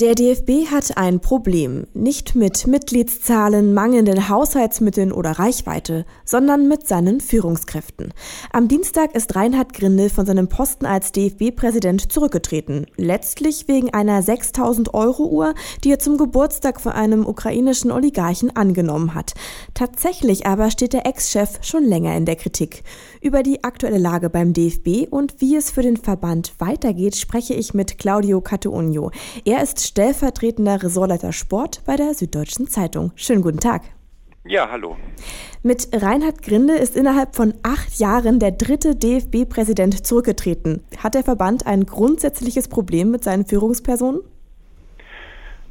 Der DFB hat ein Problem. Nicht mit Mitgliedszahlen, mangelnden Haushaltsmitteln oder Reichweite, sondern mit seinen Führungskräften. Am Dienstag ist Reinhard Grindel von seinem Posten als DFB-Präsident zurückgetreten. Letztlich wegen einer 6000 Euro Uhr, die er zum Geburtstag von einem ukrainischen Oligarchen angenommen hat. Tatsächlich aber steht der Ex-Chef schon länger in der Kritik. Über die aktuelle Lage beim DFB und wie es für den Verband weitergeht, spreche ich mit Claudio Catteunio. Er ist stellvertretender Ressortleiter Sport bei der Süddeutschen Zeitung. Schönen guten Tag. Ja, hallo. Mit Reinhard Grinde ist innerhalb von acht Jahren der dritte DFB-Präsident zurückgetreten. Hat der Verband ein grundsätzliches Problem mit seinen Führungspersonen?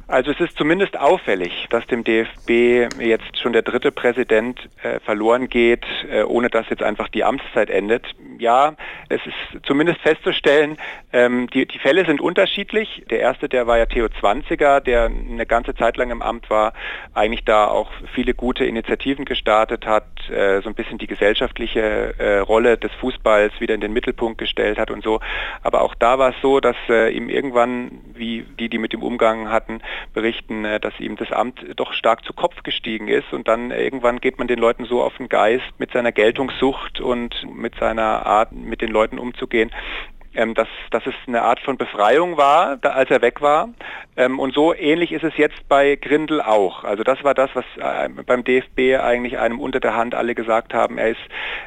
Also es ist zumindest auffällig, dass dem DFB jetzt schon der dritte Präsident äh, verloren geht, äh, ohne dass jetzt einfach die Amtszeit endet. Ja, es ist zumindest festzustellen, ähm, die, die Fälle sind unterschiedlich. Der erste, der war ja Theo Zwanziger, der eine ganze Zeit lang im Amt war, eigentlich da auch viele gute Initiativen gestartet hat, äh, so ein bisschen die gesellschaftliche äh, Rolle des Fußballs wieder in den Mittelpunkt gestellt hat und so. Aber auch da war es so, dass äh, ihm irgendwann, wie die, die mit ihm Umgang hatten, berichten, äh, dass ihm das Amt doch stark zu Kopf gestiegen ist und dann irgendwann geht man den Leuten so auf den Geist mit seiner Geltungssucht und mit seiner Art, mit den Leuten umzugehen, ähm, dass, dass es eine Art von Befreiung war, da, als er weg war. Ähm, und so ähnlich ist es jetzt bei Grindel auch. Also das war das, was äh, beim DFB eigentlich einem unter der Hand alle gesagt haben. Er, ist,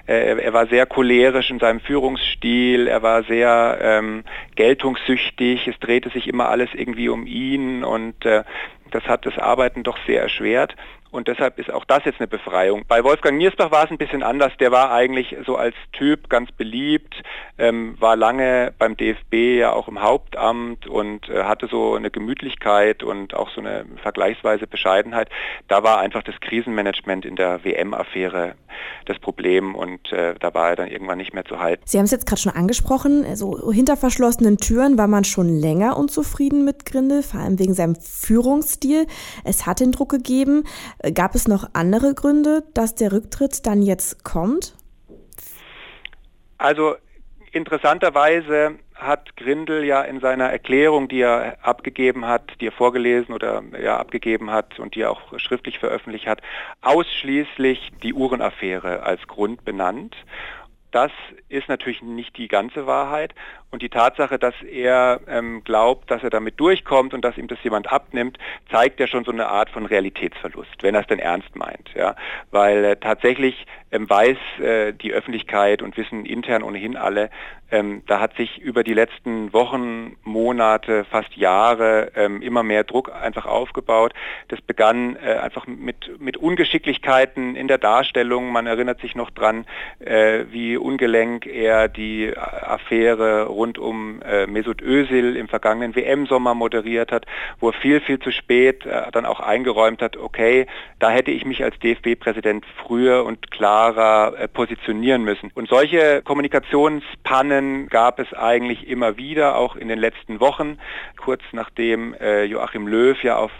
äh, er war sehr cholerisch in seinem Führungsstil, er war sehr ähm, geltungssüchtig, es drehte sich immer alles irgendwie um ihn und äh, das hat das Arbeiten doch sehr erschwert. Und deshalb ist auch das jetzt eine Befreiung. Bei Wolfgang Niersbach war es ein bisschen anders. Der war eigentlich so als Typ ganz beliebt, ähm, war lange beim DFB ja auch im Hauptamt und äh, hatte so eine Gemütlichkeit und auch so eine vergleichsweise Bescheidenheit. Da war einfach das Krisenmanagement in der WM-Affäre das Problem und äh, da war er dann irgendwann nicht mehr zu halten. Sie haben es jetzt gerade schon angesprochen, so hinter verschlossenen Türen war man schon länger unzufrieden mit Grindel, vor allem wegen seinem Führungsstil. Es hat den Druck gegeben. Gab es noch andere Gründe, dass der Rücktritt dann jetzt kommt? Also interessanterweise hat Grindel ja in seiner Erklärung, die er abgegeben hat, die er vorgelesen oder ja, abgegeben hat und die er auch schriftlich veröffentlicht hat, ausschließlich die Uhrenaffäre als Grund benannt. Das ist natürlich nicht die ganze Wahrheit. Und die Tatsache, dass er ähm, glaubt, dass er damit durchkommt und dass ihm das jemand abnimmt, zeigt ja schon so eine Art von Realitätsverlust, wenn er es denn ernst meint. Ja? Weil äh, tatsächlich ähm, weiß äh, die Öffentlichkeit und wissen intern ohnehin alle, ähm, da hat sich über die letzten Wochen, Monate, fast Jahre ähm, immer mehr Druck einfach aufgebaut. Das begann äh, einfach mit, mit Ungeschicklichkeiten in der Darstellung. Man erinnert sich noch dran, äh, wie ungelenk er die Affäre rund um äh, Mesut Özil im vergangenen WM-Sommer moderiert hat, wo er viel, viel zu spät äh, dann auch eingeräumt hat, okay, da hätte ich mich als DFB-Präsident früher und klarer äh, positionieren müssen. Und solche Kommunikationspannen gab es eigentlich immer wieder, auch in den letzten Wochen, kurz nachdem äh, Joachim Löw ja auf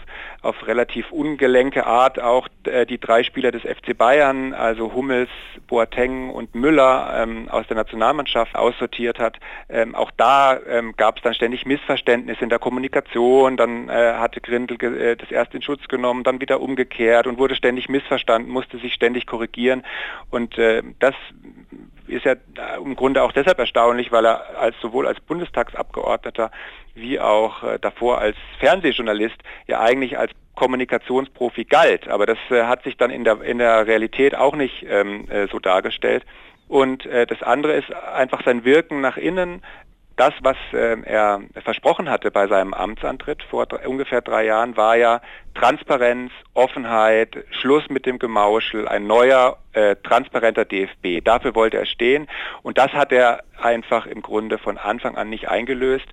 auf relativ ungelenke Art auch äh, die drei Spieler des FC Bayern, also Hummels, Boateng und Müller ähm, aus der Nationalmannschaft aussortiert hat. Ähm, auch da ähm, gab es dann ständig Missverständnisse in der Kommunikation. Dann äh, hatte Grindel äh, das erst in Schutz genommen, dann wieder umgekehrt und wurde ständig missverstanden, musste sich ständig korrigieren. Und äh, das ist ja im Grunde auch deshalb erstaunlich, weil er als sowohl als Bundestagsabgeordneter wie auch äh, davor als Fernsehjournalist ja eigentlich als Kommunikationsprofi galt. Aber das äh, hat sich dann in der, in der Realität auch nicht ähm, äh, so dargestellt. Und äh, das andere ist einfach sein Wirken nach innen. Das, was äh, er versprochen hatte bei seinem Amtsantritt vor ungefähr drei Jahren, war ja Transparenz, Offenheit, Schluss mit dem Gemauschel, ein neuer, äh, transparenter DFB. Dafür wollte er stehen und das hat er einfach im Grunde von Anfang an nicht eingelöst.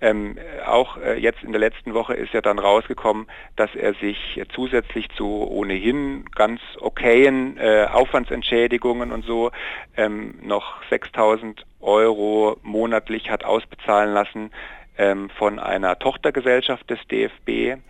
Ähm, auch äh, jetzt in der letzten Woche ist ja dann rausgekommen, dass er sich zusätzlich zu ohnehin ganz okayen äh, Aufwandsentschädigungen und so ähm, noch 6000 Euro monatlich hat ausbezahlen lassen ähm, von einer Tochtergesellschaft des DFB,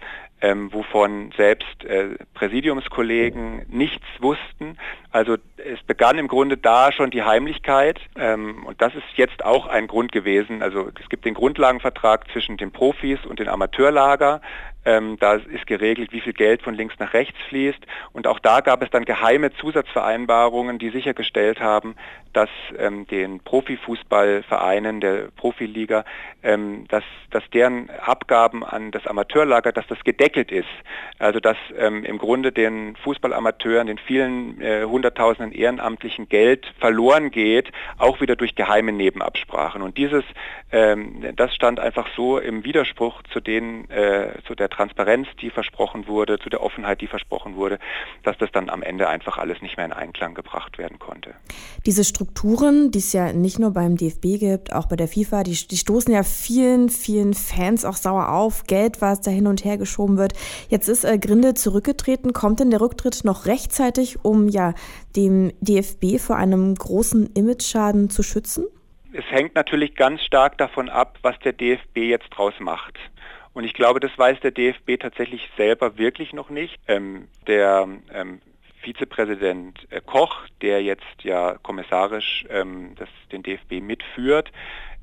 ähm, wovon selbst äh, Präsidiumskollegen nichts wussten. Also es begann im Grunde da schon die Heimlichkeit ähm, und das ist jetzt auch ein Grund gewesen. Also es gibt den Grundlagenvertrag zwischen den Profis und den Amateurlager. Ähm, da ist geregelt, wie viel Geld von links nach rechts fließt. Und auch da gab es dann geheime Zusatzvereinbarungen, die sichergestellt haben, dass ähm, den Profifußballvereinen der Profiliga, ähm, dass, dass deren Abgaben an das Amateurlager, dass das gedeckelt ist. Also dass ähm, im Grunde den Fußballamateuren, den vielen äh, hunderttausenden Ehrenamtlichen Geld verloren geht, auch wieder durch geheime Nebenabsprachen. Und dieses, ähm, das stand einfach so im Widerspruch zu den, äh, zu der Transparenz, die versprochen wurde, zu der Offenheit, die versprochen wurde, dass das dann am Ende einfach alles nicht mehr in Einklang gebracht werden konnte. Diese Strukturen, die es ja nicht nur beim DFB gibt, auch bei der FIFA, die, die stoßen ja vielen, vielen Fans auch sauer auf. Geld, was da hin und her geschoben wird. Jetzt ist äh, Grinde zurückgetreten. Kommt denn der Rücktritt noch rechtzeitig, um ja dem DFB vor einem großen Imageschaden zu schützen? Es hängt natürlich ganz stark davon ab, was der DFB jetzt draus macht. Und ich glaube, das weiß der DFB tatsächlich selber wirklich noch nicht. Ähm, der ähm, Vizepräsident äh, Koch, der jetzt ja kommissarisch ähm, das, den DFB mitführt,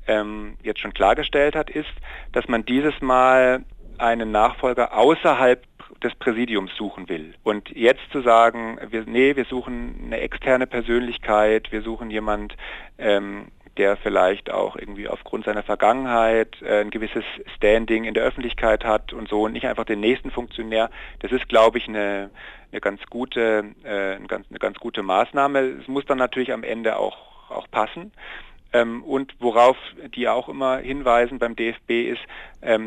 ähm, jetzt schon klargestellt hat, ist, dass man dieses Mal einen Nachfolger außerhalb des Präsidiums suchen will. Und jetzt zu sagen, wir, nee, wir suchen eine externe Persönlichkeit, wir suchen jemand, ähm, der vielleicht auch irgendwie aufgrund seiner Vergangenheit äh, ein gewisses Standing in der Öffentlichkeit hat und so und nicht einfach den nächsten Funktionär. Das ist, glaube ich, eine, eine ganz gute, äh, eine, ganz, eine ganz gute Maßnahme. Es muss dann natürlich am Ende auch, auch passen. Ähm, und worauf die auch immer hinweisen beim DFB ist,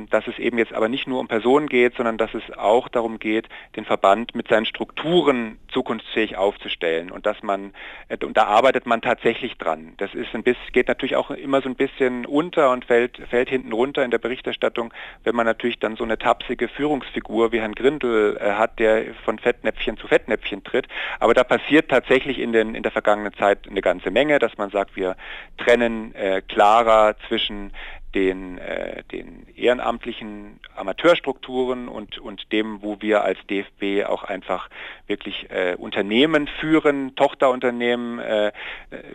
dass es eben jetzt aber nicht nur um Personen geht, sondern dass es auch darum geht, den Verband mit seinen Strukturen zukunftsfähig aufzustellen und dass man, äh, und da arbeitet man tatsächlich dran. Das ist ein bisschen, geht natürlich auch immer so ein bisschen unter und fällt, fällt hinten runter in der Berichterstattung, wenn man natürlich dann so eine tapsige Führungsfigur wie Herrn Grindel äh, hat, der von Fettnäpfchen zu Fettnäpfchen tritt. Aber da passiert tatsächlich in, den, in der vergangenen Zeit eine ganze Menge, dass man sagt, wir trennen äh, klarer zwischen den, äh, den ehrenamtlichen Amateurstrukturen und, und dem, wo wir als DFB auch einfach wirklich äh, Unternehmen führen, Tochterunternehmen. Äh,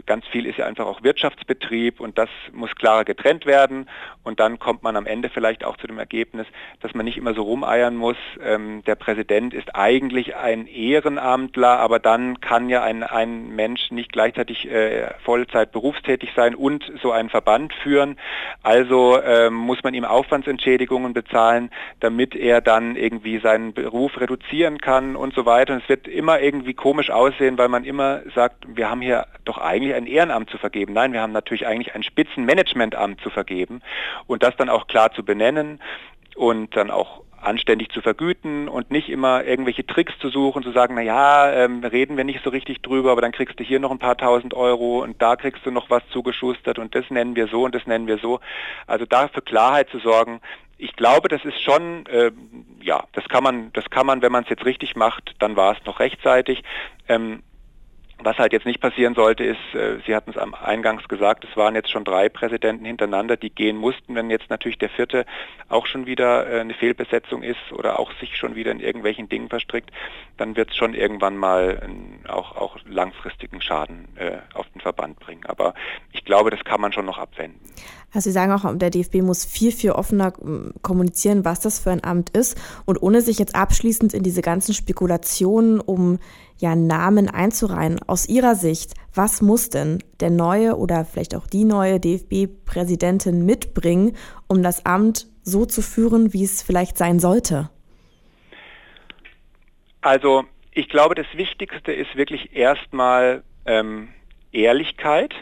ganz viel ist ja einfach auch Wirtschaftsbetrieb und das muss klarer getrennt werden. Und dann kommt man am Ende vielleicht auch zu dem Ergebnis, dass man nicht immer so rumeiern muss. Ähm, der Präsident ist eigentlich ein Ehrenamtler, aber dann kann ja ein, ein Mensch nicht gleichzeitig äh, Vollzeit berufstätig sein und so einen Verband führen. Also also ähm, muss man ihm Aufwandsentschädigungen bezahlen, damit er dann irgendwie seinen Beruf reduzieren kann und so weiter. Und es wird immer irgendwie komisch aussehen, weil man immer sagt, wir haben hier doch eigentlich ein Ehrenamt zu vergeben. Nein, wir haben natürlich eigentlich ein Spitzenmanagementamt zu vergeben und das dann auch klar zu benennen und dann auch anständig zu vergüten und nicht immer irgendwelche Tricks zu suchen, zu sagen, naja, ähm, reden wir nicht so richtig drüber, aber dann kriegst du hier noch ein paar tausend Euro und da kriegst du noch was zugeschustert und das nennen wir so und das nennen wir so. Also da für Klarheit zu sorgen, ich glaube, das ist schon, äh, ja, das kann man, das kann man, wenn man es jetzt richtig macht, dann war es noch rechtzeitig. Ähm, was halt jetzt nicht passieren sollte, ist, äh, Sie hatten es am Eingangs gesagt, es waren jetzt schon drei Präsidenten hintereinander, die gehen mussten. Wenn jetzt natürlich der vierte auch schon wieder äh, eine Fehlbesetzung ist oder auch sich schon wieder in irgendwelchen Dingen verstrickt, dann wird es schon irgendwann mal auch, auch langfristigen Schaden äh, auf den Verband bringen. Aber glaube, das kann man schon noch abwenden. Also Sie sagen auch, der DFB muss viel, viel offener ähm, kommunizieren, was das für ein Amt ist. Und ohne sich jetzt abschließend in diese ganzen Spekulationen um ja, Namen einzureihen, aus Ihrer Sicht, was muss denn der neue oder vielleicht auch die neue DFB-Präsidentin mitbringen, um das Amt so zu führen, wie es vielleicht sein sollte? Also ich glaube, das Wichtigste ist wirklich erstmal ähm, Ehrlichkeit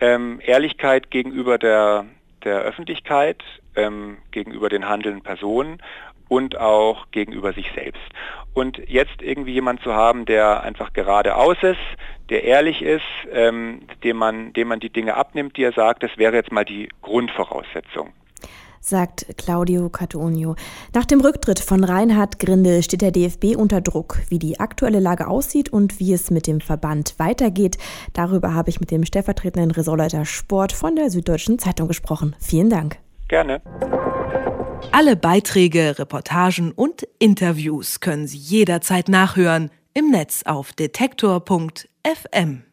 ähm, Ehrlichkeit gegenüber der, der Öffentlichkeit, ähm, gegenüber den handelnden Personen und auch gegenüber sich selbst. Und jetzt irgendwie jemand zu haben, der einfach geradeaus ist, der ehrlich ist, ähm, dem, man, dem man die Dinge abnimmt, die er sagt, das wäre jetzt mal die Grundvoraussetzung sagt Claudio Catonio. Nach dem Rücktritt von Reinhard Grindel steht der DFB unter Druck. Wie die aktuelle Lage aussieht und wie es mit dem Verband weitergeht, darüber habe ich mit dem stellvertretenden Ressortleiter Sport von der Süddeutschen Zeitung gesprochen. Vielen Dank. Gerne. Alle Beiträge, Reportagen und Interviews können Sie jederzeit nachhören im Netz auf detektor.fm.